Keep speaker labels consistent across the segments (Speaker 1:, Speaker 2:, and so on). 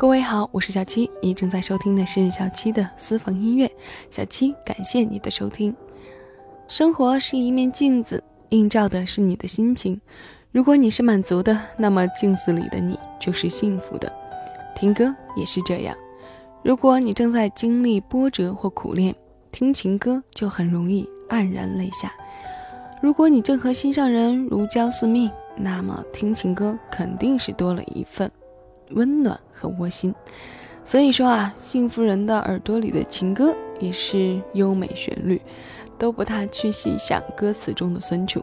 Speaker 1: 各位好，我是小七，你正在收听的是小七的私房音乐。小七，感谢你的收听。生活是一面镜子，映照的是你的心情。如果你是满足的，那么镜子里的你就是幸福的。听歌也是这样。如果你正在经历波折或苦恋，听情歌就很容易黯然泪下。如果你正和心上人如胶似蜜，那么听情歌肯定是多了一份。温暖和窝心，所以说啊，幸福人的耳朵里的情歌也是优美旋律，都不太去细想歌词中的酸楚。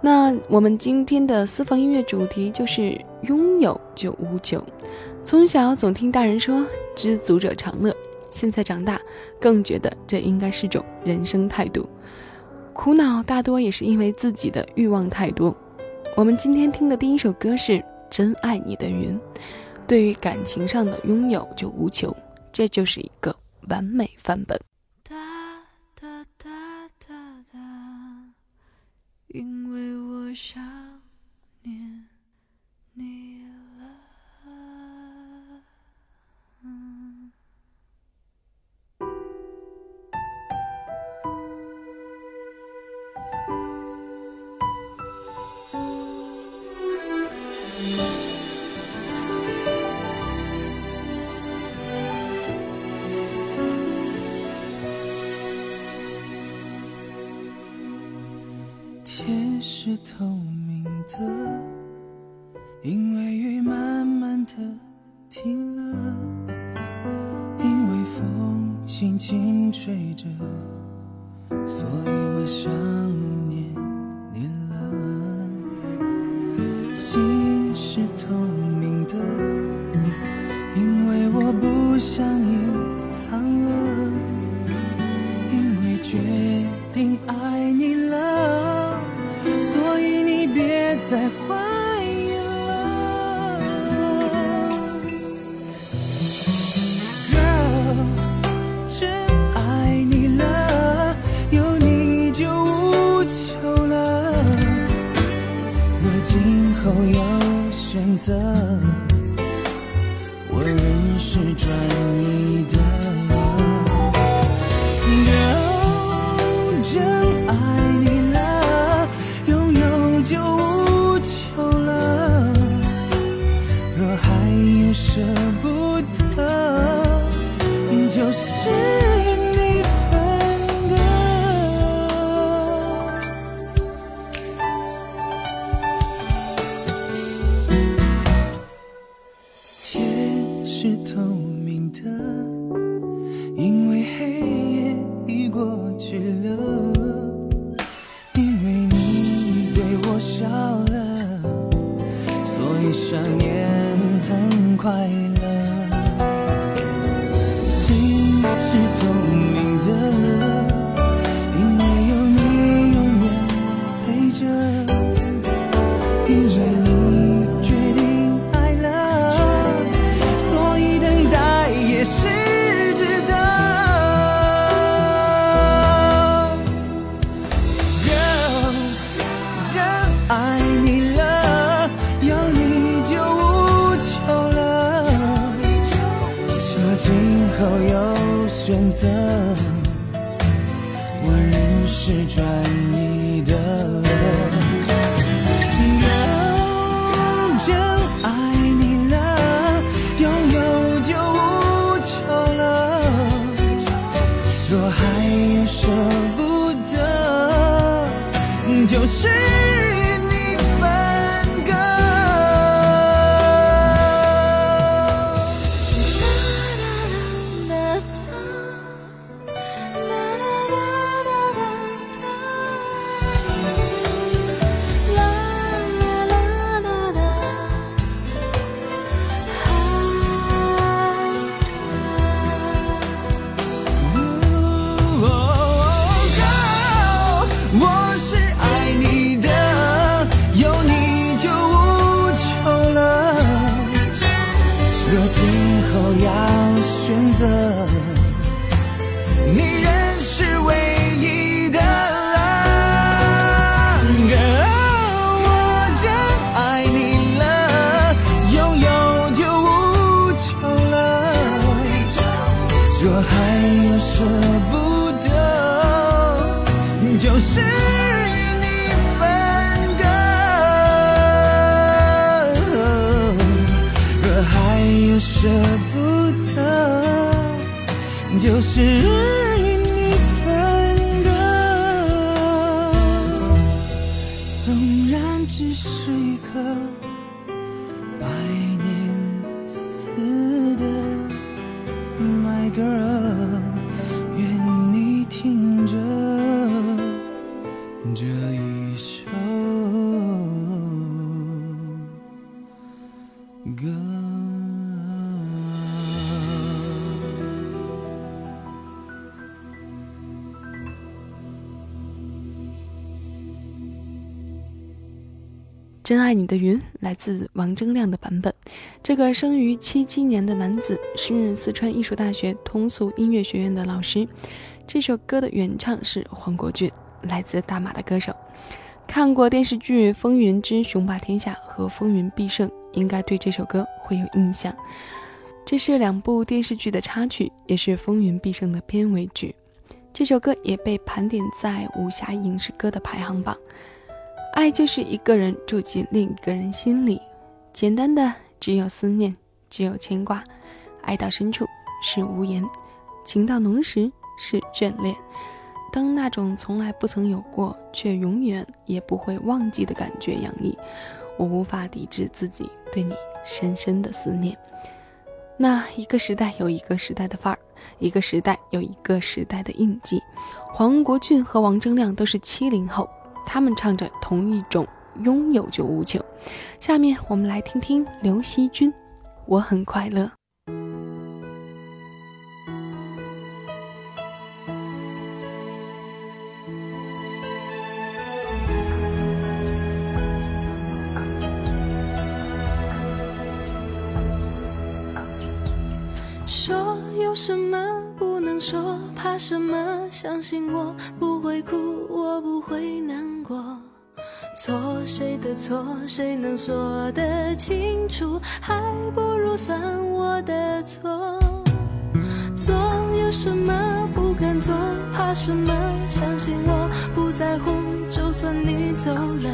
Speaker 1: 那我们今天的私房音乐主题就是拥有就无求。从小总听大人说知足者常乐，现在长大更觉得这应该是种人生态度。苦恼大多也是因为自己的欲望太多。我们今天听的第一首歌是。真爱你的云，对于感情上的拥有就无求，这就是一个完美范本。哒哒哒哒哒，因为我想
Speaker 2: 因为雨慢慢的停了，因为风轻轻吹着，所以我想舍不 girl，愿你听着这一首歌。
Speaker 1: 真爱你的云来自王铮亮的版本。这个生于七七年的男子是四川艺术大学通俗音乐学院的老师。这首歌的原唱是黄国俊，来自大马的歌手。看过电视剧《风云之雄霸天下》和《风云必胜》，应该对这首歌会有印象。这是两部电视剧的插曲，也是《风云必胜》的片尾曲。这首歌也被盘点在武侠影视歌的排行榜。爱就是一个人住进另一个人心里，简单的只有思念，只有牵挂。爱到深处是无言，情到浓时是眷恋。当那种从来不曾有过，却永远也不会忘记的感觉洋溢，我无法抵制自己对你深深的思念。那一个时代有一个时代的范儿，一个时代有一个时代的印记。黄国俊和王铮亮都是七零后。他们唱着同一种拥有就无求。下面我们来听听刘惜君，我很快乐。
Speaker 3: 说有什么不能说，怕什么？相信我不会哭，我不会难过。错谁的错，谁能说得清楚？还不如算我的错。做有什么不敢做，怕什么？相信我不在乎，就算你走了，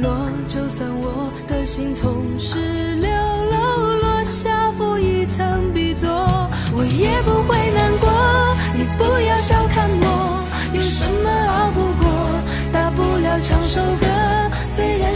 Speaker 3: 落就算我的心从十六楼落下。负一层笔作，我也不会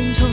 Speaker 3: 我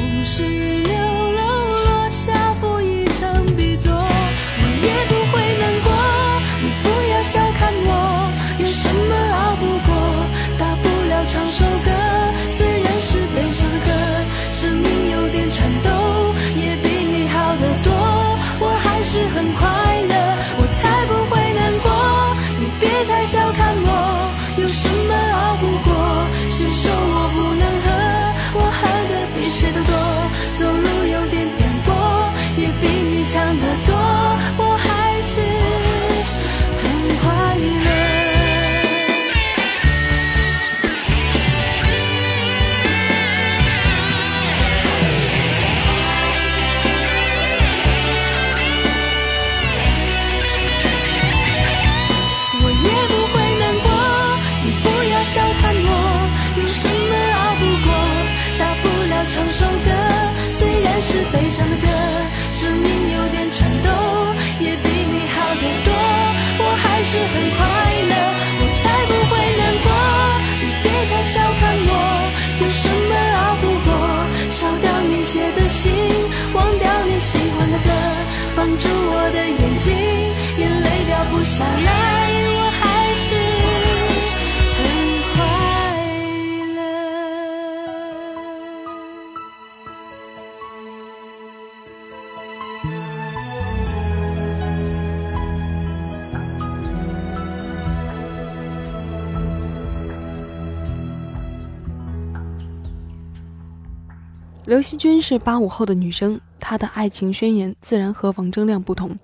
Speaker 4: 刘惜君是八五后的女生，她的爱情宣言自然和王铮亮不同。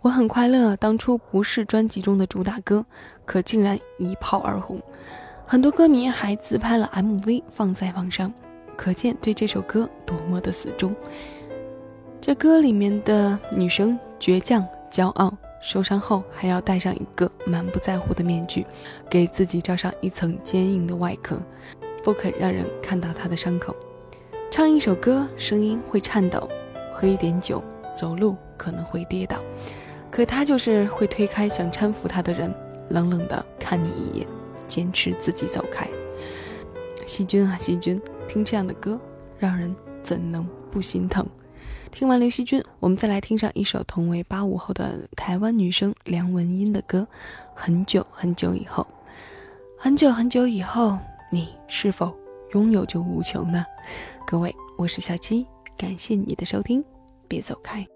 Speaker 4: 我很快乐，当初不是专辑中的主打歌，可竟然一炮而红，很多歌迷还自拍了 MV 放在网上，可见对这首歌多么的死忠。这歌里面的女生倔强、骄傲，受伤后还要戴上一个满不在乎的面具，给自己罩上一层坚硬的外壳，不肯让人看到她的伤口。唱一首歌，声音会颤抖；喝一点酒，走路可能会跌倒。可他就是会推开想搀扶他的人，冷冷的看你一眼，坚持自己走开。细菌啊细菌，听这样的歌，让人怎能不心疼？听完刘惜君，我们再来听上一首同为八五后的台湾女生梁文音的歌。很久很久以后，很久很久以后，你是否拥有就无穷呢？各位，我是小七，感谢你的收听，别走开。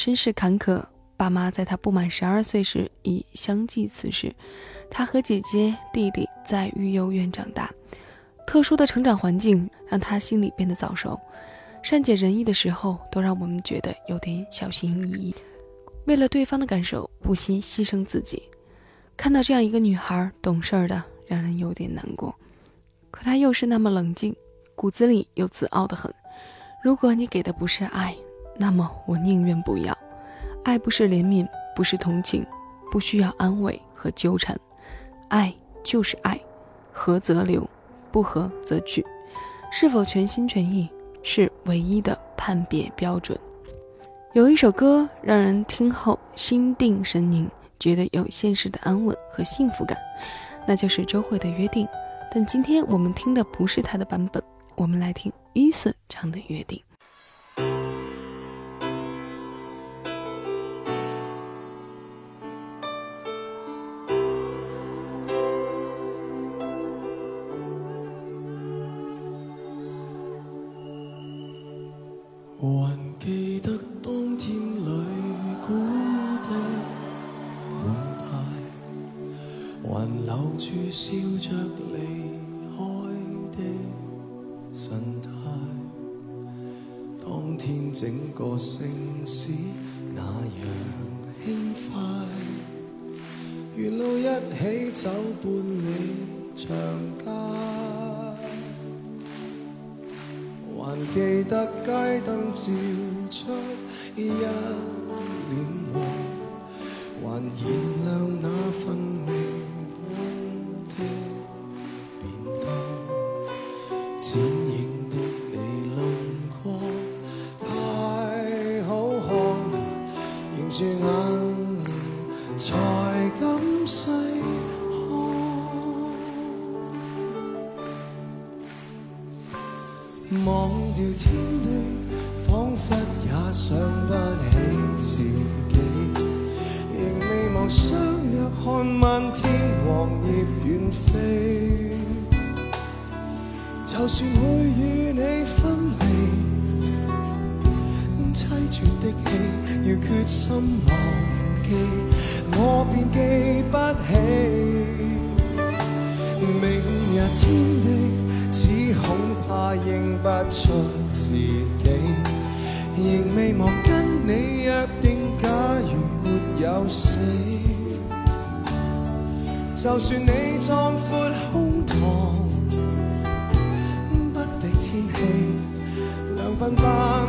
Speaker 4: 身世坎坷，爸妈在他不满十二岁时已相继辞世。他和姐姐、弟弟在育幼院长大，特殊的成长环境让他心里变得早熟，善解人意的时候都让我们觉得有点小心翼翼，为了对方的感受不惜牺牲自己。看到这样一个女孩，懂事的让人有点难过。可她又是那么冷静，骨子里又自傲的很。如果你给的不是爱，
Speaker 1: 那么我宁愿不要。爱不是怜悯，不是同情，不需要安慰和纠缠，爱就是爱，合则留，不合则去。是否全心全意，是唯一的判别标准。有一首歌让人听后心定神宁，觉得有现实的安稳和幸福感，那就是周慧的《约定》。但今天我们听的不是他的版本，我们来听 Eason 唱的《约定》。
Speaker 5: 笑着离开的神态当天整个城市那样轻快沿路一起走伴你长街还记得街灯照出一住眼泪才敢细看。忘掉天地，仿佛也想不起自己。仍未忘相约，看漫天黄叶远飞。就算会与你分离，绝的戏要决心忘记，我便记不起。明日天地。只恐怕认不出自己，仍未忘跟你约定。假如没有死，就算你壮阔胸膛，不敌天气，两鬓斑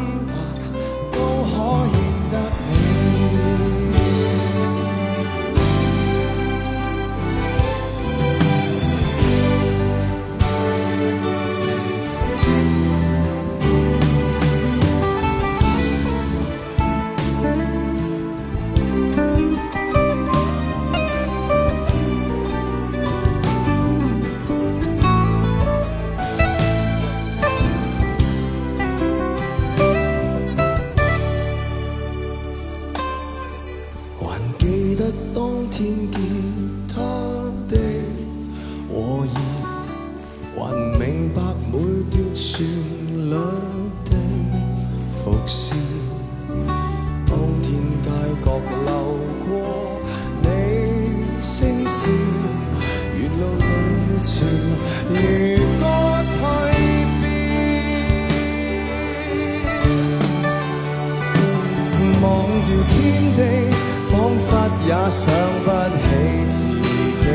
Speaker 5: 想不起。自己，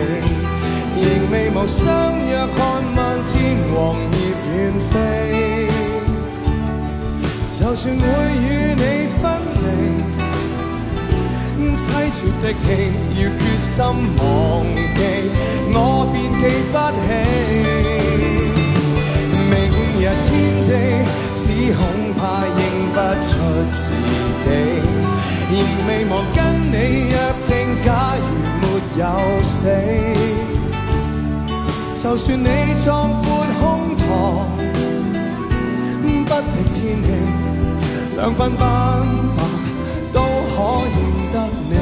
Speaker 5: 仍未忘相约看漫天黄叶远飞。就算会与你分离，凄绝的戏要决心忘记，我便记。不起。明日天地，只恐怕认不出自己，仍未忘跟你约。假如没有死，就算你壮阔胸膛，不敌天气。两鬓斑白都可认得你，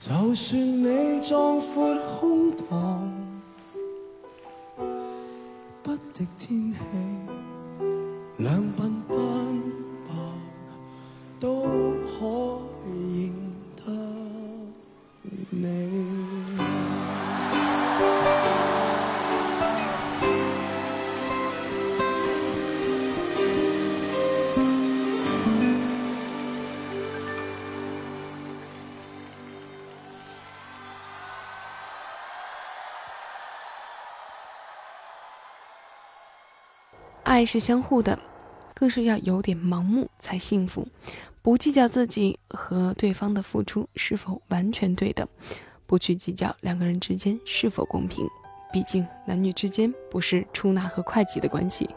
Speaker 5: 就算你壮阔胸膛，
Speaker 4: 爱是相互的，更是要有点盲目才幸福。不计较自己和对方的付出是否完全对等，不去计较两个人之间是否公平。毕竟男女之间不是出纳和会计的关系。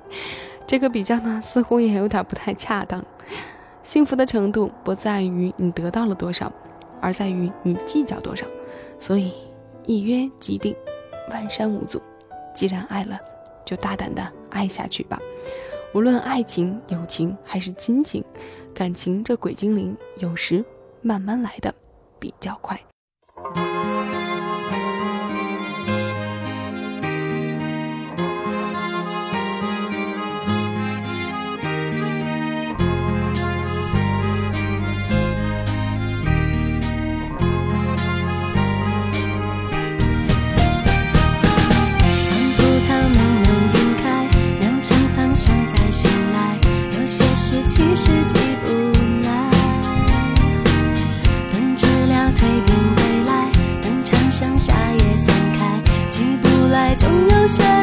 Speaker 4: 这个比较呢，似乎也有点不太恰当。幸福的程度不在于你得到了多少，而在于你计较多少。所以，一约即定，万山无阻。既然爱了，就大胆的爱下去吧。无论爱情、友情还是亲情，感情这鬼精灵有时慢慢来的比较快。其实急不来，等治疗蜕变归来，等长相夏夜散开，急不来，总有些。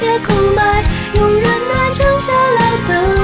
Speaker 4: 别空白用忍耐降下来的。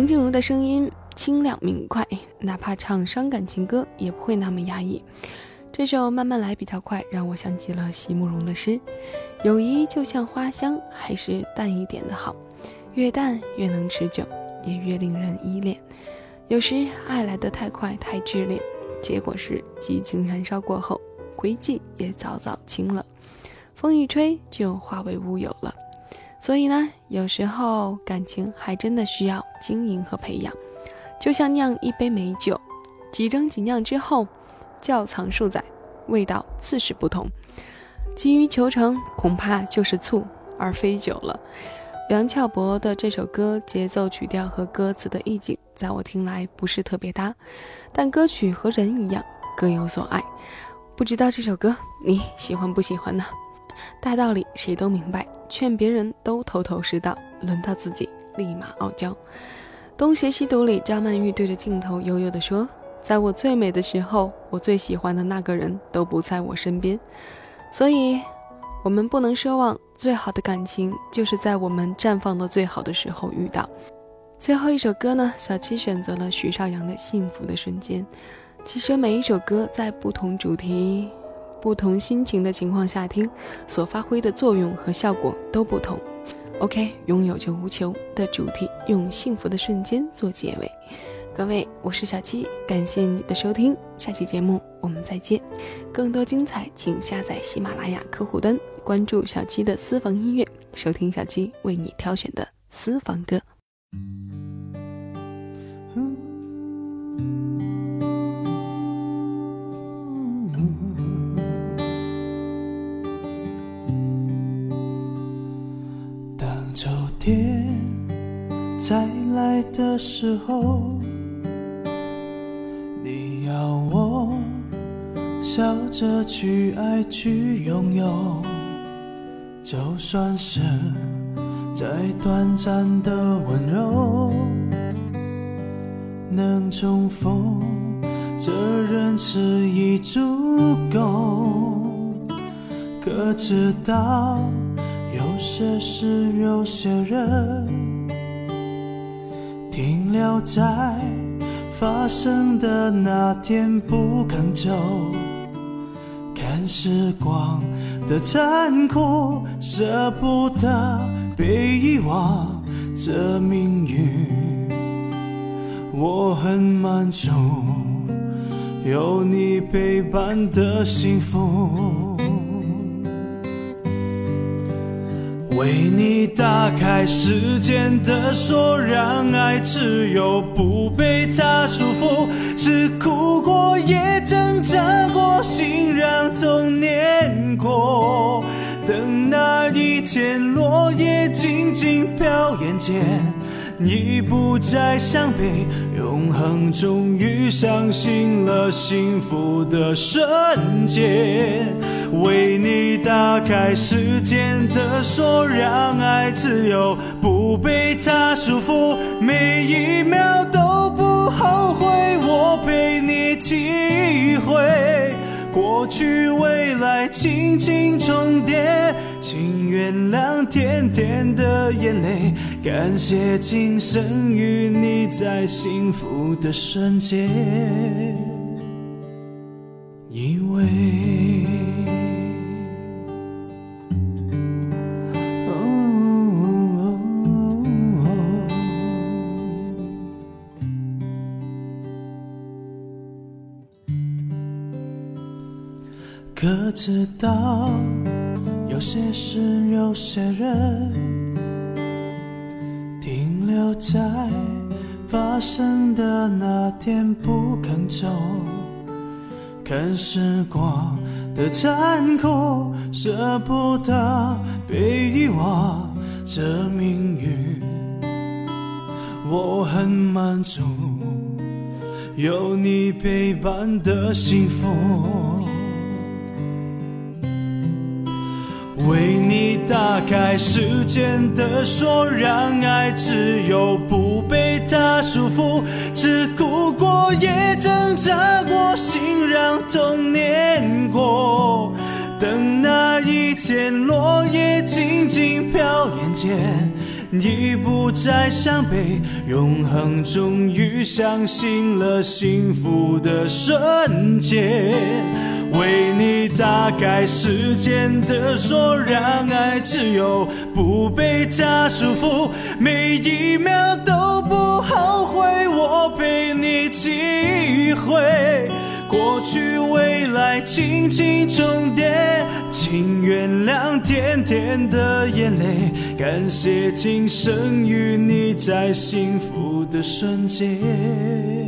Speaker 4: 梁静茹的声音清亮明快，哪怕唱伤感情歌也不会那么压抑。这首《慢慢来》比较快，让我想起了席慕容的诗：“友谊就像花香，还是淡一点的好，越淡越能持久，也越令人依恋。有时爱来得太快太炽烈，结果是激情燃烧过后，灰烬也早早清了，风一吹就化为乌有了。”所以呢，有时候感情还真的需要经营和培养，就像酿一杯美酒，几蒸几酿之后，窖藏数载，味道自是不同。急于求成，恐怕就是醋而非酒了。梁翘柏的这首歌，节奏、曲调和歌词的意境，在我听来不是特别搭，但歌曲和人一样，各有所爱。不知道这首歌你喜欢不喜欢呢？大道理谁都明白，劝别人都头头是道，轮到自己立马傲娇。《东邪西毒》里，张曼玉对着镜头悠悠地说：“在我最美的时候，我最喜欢的那个人都不在我身边。”所以，我们不能奢望最好的感情就是在我们绽放的最好的时候遇到。最后一首歌呢，小七选择了徐少阳的《幸福的瞬间》。其实每一首歌在不同主题。
Speaker 1: 不同心情的情况下听，所发挥的作用和效果都不同。OK，拥有就无求的主题，用幸福的瞬间做结尾。各位，我是小七，感谢你的收听，下期节目我们再见。更多精彩，请下载喜马拉雅客户端，关注小七的私房音乐，收听小七为你挑选的私房歌。
Speaker 2: 天再来的时候，你要我笑着去爱去拥有，就算是再短暂的温柔，能重逢这仁慈已足够。可知道，有些事，有些人，停留在发生的那天不肯走，看时光的残酷，舍不得被遗忘，这命运我很满足，有你陪伴的幸福。为你打开时间的锁，让爱自由，不被它束缚。是哭过，也挣扎过，心让痛碾过。等那一天，落叶静静飘眼间，已不再伤悲。永恒终于相信了幸福的瞬间。为你打开时间的锁，让爱自由，不被它束缚，每一秒都不后悔。我陪你体会过去未来，轻轻重叠，请原谅甜甜的眼泪，感谢今生与你在幸福的瞬间。知道，有些事，有些人，停留在发生的那天不肯走，看时光的残酷，舍不得被遗忘，这命运我很满足，有你陪伴的幸福。为你打开时间的锁，让爱自由，不被它束缚。只哭过，也挣扎过，心让痛念过。等那一天，落叶静静飘眼间，已不再伤悲。永恒终于相信了幸福的瞬间。为你打开时间的锁，让爱自由，不被它束缚，每一秒都不后悔。我陪你体会过去未来，轻轻重叠，请原谅甜甜的眼泪，感谢今生与你在幸福的瞬间。